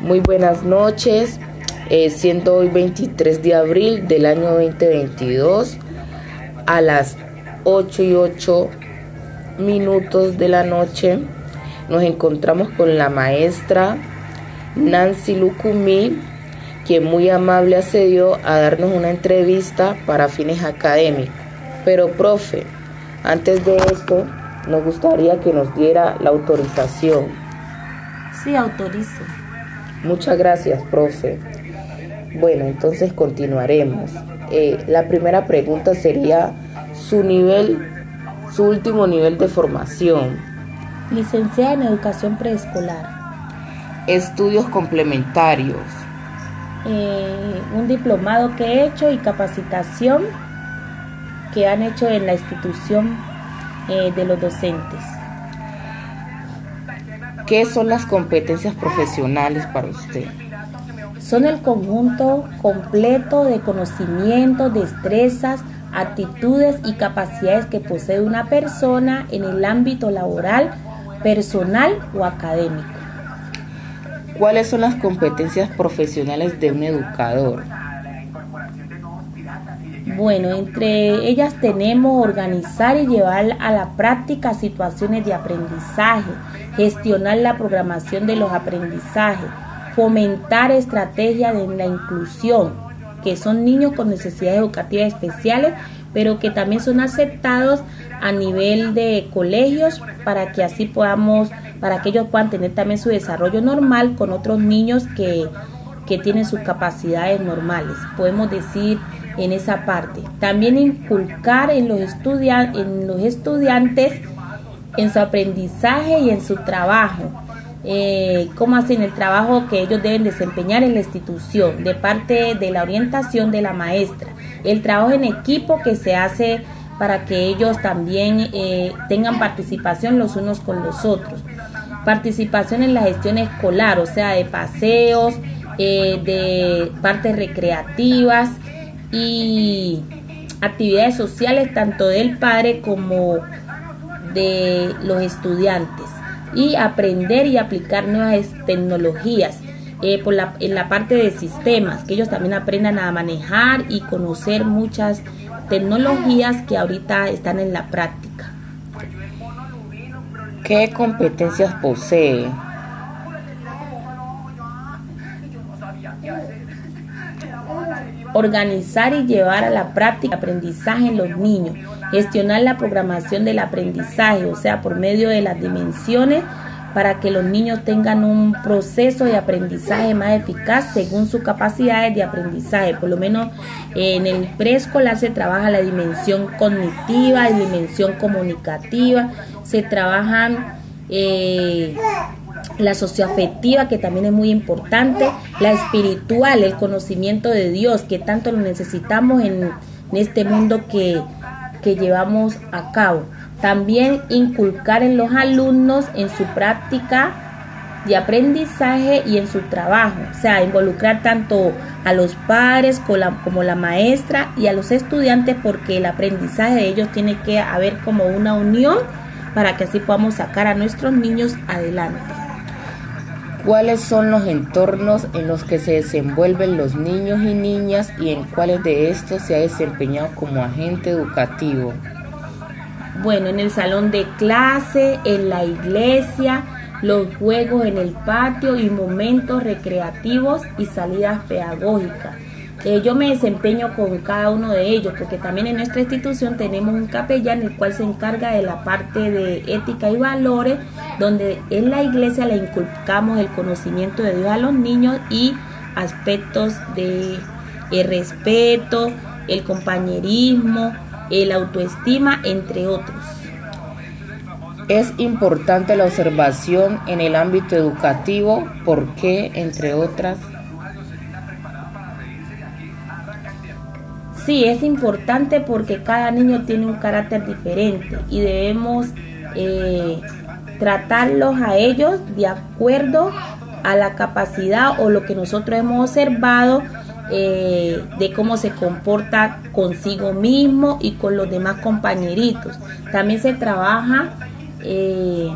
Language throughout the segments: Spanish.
Muy buenas noches, eh, siendo hoy 23 de abril del año 2022 a las 8 y 8 minutos de la noche nos encontramos con la maestra Nancy Lucumí, quien muy amable accedió a darnos una entrevista para fines académicos. Pero, profe, antes de esto, nos gustaría que nos diera la autorización. Sí, autorizo. Muchas gracias, profe. Bueno, entonces continuaremos. Eh, la primera pregunta sería su nivel, su último nivel de formación. Licenciada en Educación Preescolar. Estudios complementarios. Eh, un diplomado que he hecho y capacitación que han hecho en la institución eh, de los docentes. ¿Qué son las competencias profesionales para usted? Son el conjunto completo de conocimientos, destrezas, actitudes y capacidades que posee una persona en el ámbito laboral, personal o académico. ¿Cuáles son las competencias profesionales de un educador? Bueno, entre ellas tenemos organizar y llevar a la práctica situaciones de aprendizaje, gestionar la programación de los aprendizajes, fomentar estrategias de la inclusión, que son niños con necesidades educativas especiales, pero que también son aceptados a nivel de colegios para que así podamos, para que ellos puedan tener también su desarrollo normal con otros niños que, que tienen sus capacidades normales. Podemos decir en esa parte. También inculcar en los, en los estudiantes en su aprendizaje y en su trabajo. Eh, cómo hacen el trabajo que ellos deben desempeñar en la institución, de parte de la orientación de la maestra, el trabajo en equipo que se hace para que ellos también eh, tengan participación los unos con los otros, participación en la gestión escolar, o sea, de paseos, eh, de partes recreativas, y actividades sociales tanto del padre como de los estudiantes y aprender y aplicar nuevas tecnologías eh, por la, en la parte de sistemas, que ellos también aprendan a manejar y conocer muchas tecnologías que ahorita están en la práctica. ¿Qué competencias posee? Organizar y llevar a la práctica aprendizaje en los niños, gestionar la programación del aprendizaje, o sea, por medio de las dimensiones para que los niños tengan un proceso de aprendizaje más eficaz según sus capacidades de aprendizaje. Por lo menos en el preescolar se trabaja la dimensión cognitiva, la dimensión comunicativa, se trabajan eh, la socioafectiva, que también es muy importante, la espiritual, el conocimiento de Dios, que tanto lo necesitamos en, este mundo que, que llevamos a cabo. También inculcar en los alumnos en su práctica de aprendizaje y en su trabajo, o sea, involucrar tanto a los padres como la, como la maestra y a los estudiantes porque el aprendizaje de ellos tiene que haber como una unión para que así podamos sacar a nuestros niños adelante. ¿Cuáles son los entornos en los que se desenvuelven los niños y niñas y en cuáles de estos se ha desempeñado como agente educativo? Bueno, en el salón de clase, en la iglesia, los juegos en el patio y momentos recreativos y salidas pedagógicas. Yo me desempeño con cada uno de ellos, porque también en nuestra institución tenemos un capellán el cual se encarga de la parte de ética y valores, donde en la iglesia le inculcamos el conocimiento de Dios a los niños y aspectos de el respeto, el compañerismo, el autoestima, entre otros. Es importante la observación en el ámbito educativo porque, entre otras, Sí, es importante porque cada niño tiene un carácter diferente y debemos eh, tratarlos a ellos de acuerdo a la capacidad o lo que nosotros hemos observado eh, de cómo se comporta consigo mismo y con los demás compañeritos. También se trabaja eh,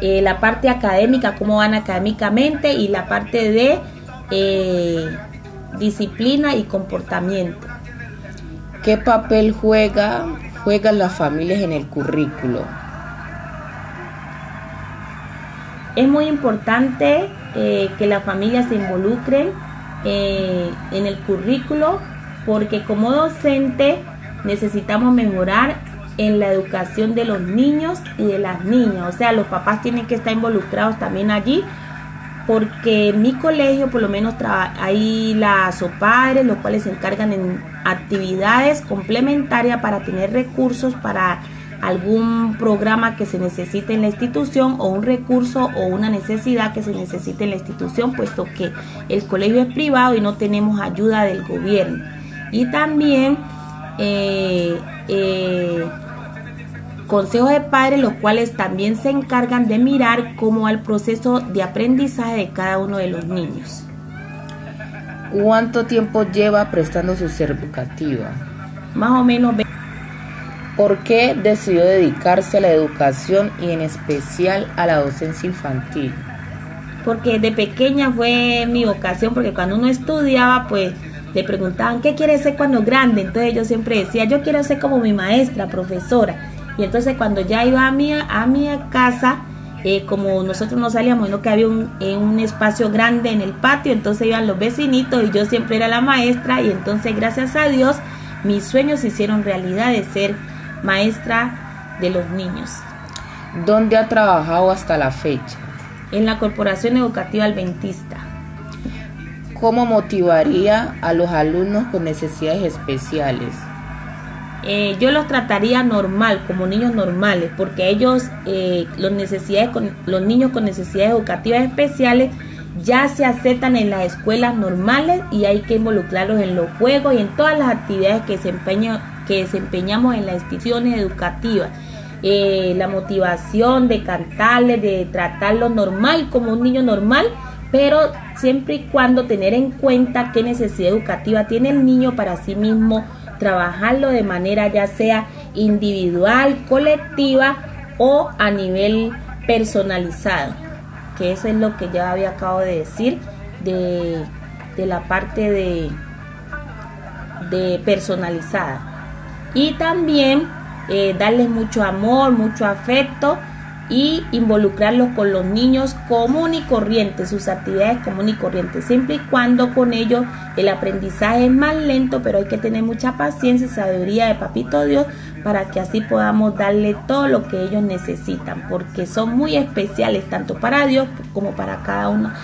eh, la parte académica, cómo van académicamente y la parte de eh, disciplina y comportamiento. ¿Qué papel juega, juegan las familias en el currículo? Es muy importante eh, que las familias se involucren en el currículo porque como docente necesitamos mejorar en la educación de los niños y de las niñas. O sea, los papás tienen que estar involucrados también allí porque en mi colegio por lo menos hay las padres los cuales se encargan en actividades complementarias para tener recursos para algún programa que se necesite en la institución o un recurso o una necesidad que se necesite en la institución, puesto que el colegio es privado y no tenemos ayuda del gobierno. Y también eh, eh, consejos de padres, los cuales también se encargan de mirar cómo va el proceso de aprendizaje de cada uno de los niños. ¿Cuánto tiempo lleva prestando su servicio educativa? Más o menos. ¿Por qué decidió dedicarse a la educación y en especial a la docencia infantil? Porque de pequeña fue mi vocación, porque cuando uno estudiaba, pues le preguntaban, ¿qué quiere ser cuando grande? Entonces yo siempre decía, yo quiero ser como mi maestra, profesora. Y entonces cuando ya iba a mi, a mi casa, eh, como nosotros no salíamos, no que había un, un espacio grande en el patio, entonces iban los vecinitos y yo siempre era la maestra y entonces gracias a Dios mis sueños se hicieron realidad de ser maestra de los niños. ¿Dónde ha trabajado hasta la fecha? En la Corporación Educativa Adventista. ¿Cómo motivaría a los alumnos con necesidades especiales? Eh, yo los trataría normal, como niños normales, porque ellos, eh, los, necesidades con, los niños con necesidades educativas especiales, ya se aceptan en las escuelas normales y hay que involucrarlos en los juegos y en todas las actividades que, que desempeñamos en las instituciones educativas. Eh, la motivación de cantarles, de tratarlos normal como un niño normal, pero siempre y cuando tener en cuenta qué necesidad educativa tiene el niño para sí mismo trabajarlo de manera ya sea individual, colectiva o a nivel personalizado, que eso es lo que ya había acabo de decir de, la parte de, de personalizada. Y también eh, darles mucho amor, mucho afecto y involucrarlos con los niños común y corriente, sus actividades común y corriente, siempre y cuando con ellos el aprendizaje es más lento, pero hay que tener mucha paciencia y sabiduría de Papito Dios para que así podamos darle todo lo que ellos necesitan, porque son muy especiales tanto para Dios como para cada una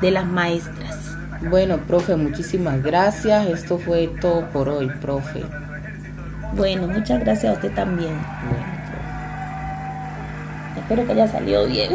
de las maestras. Bueno, profe, muchísimas gracias. Esto fue todo por hoy, profe. Bueno, muchas gracias a usted también. Espero que haya salido bien.